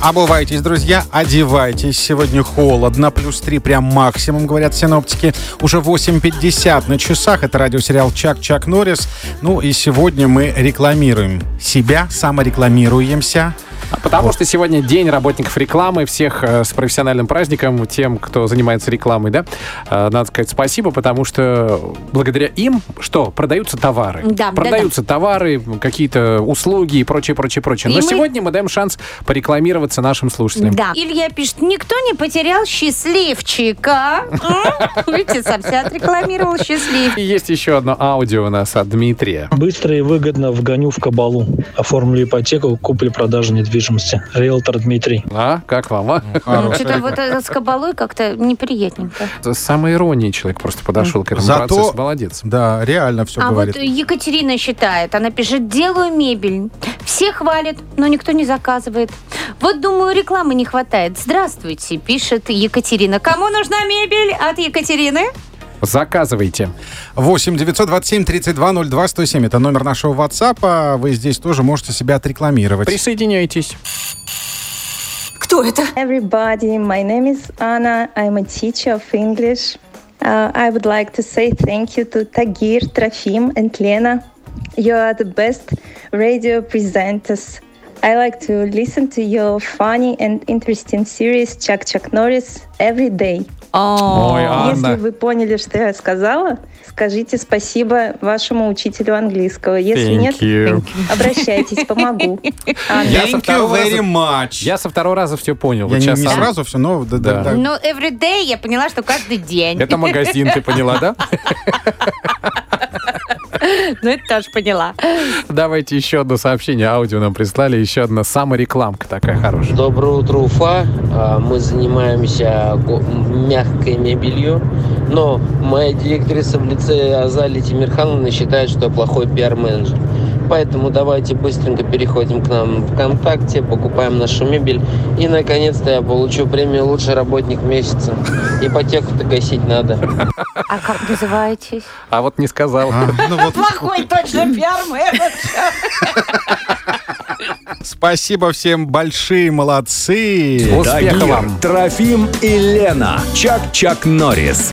Обувайтесь, друзья, одевайтесь. Сегодня холодно, плюс 3 прям максимум, говорят синоптики. Уже 8.50 на часах. Это радиосериал «Чак-Чак Норрис». Ну и сегодня мы рекламируем себя, саморекламируемся. Потому что сегодня день работников рекламы, всех э, с профессиональным праздником, тем, кто занимается рекламой, да, э, надо сказать спасибо, потому что благодаря им, что, продаются товары. Да, продаются товары, какие-то услуги и прочее, прочее, прочее. И Но мы- сегодня мы даем шанс порекламироваться нашим слушателям. Да. Илья пишет, никто не потерял счастливчика. Видите, себя отрекламировал счастлив. И есть еще одно аудио у нас от Дмитрия. Быстро и выгодно вгоню в кабалу. Оформлю ипотеку, купли-продажи недвижимости. Риэлтор Дмитрий. А, как вам, а? Ну, Что-то вот это с кабалой как-то неприятненько. С самой иронией человек просто подошел к этому Зато- процессу. Молодец. Да, реально все А говорит. вот Екатерина считает, она пишет, делаю мебель. Все хвалят, но никто не заказывает. Вот, думаю, рекламы не хватает. Здравствуйте, пишет Екатерина. Кому нужна мебель от Екатерины? Заказывайте. 8 927 32 02 107. Это номер нашего WhatsApp. а Вы здесь тоже можете себя отрекламировать. Присоединяйтесь. Кто это? everybody. My name is Anna. I'm a teacher of English. Uh, I would like to say thank you to Tagir, Trofim, and Lena. You are the best radio presenters. I like to listen to your funny and interesting series Chuck Chuck Norris every day. Ой, Если Анна. вы поняли, что я сказала, скажите спасибо вашему учителю английского. Если Thank нет, you. обращайтесь, помогу. Анна. Я со Thank you второго very раза- much. Я со второго раза все понял. Я Вот не, сейчас не сам- сразу все, но да, да, Да. да. Ну, everyday я поняла, что каждый день. Это магазин, ты поняла, да? Ну, это тоже поняла. Давайте еще одно сообщение. Аудио нам прислали. Еще одна саморекламка такая хорошая. Доброе утро, Уфа. А, Мы занимаемся мягкой мебелью, но моя директриса в лице Азали Тимирхановны считает, что я плохой пиар-менеджер. Поэтому давайте быстренько переходим к нам в ВКонтакте, покупаем нашу мебель. И, наконец-то, я получу премию «Лучший работник месяца». Ипотеку-то гасить надо. А как называетесь? А вот не сказал. А, ну вот, Плохой точно пиар-менеджер. спасибо всем большие, молодцы. Успехов вам. Трофим и Лена. Чак-Чак Норрис.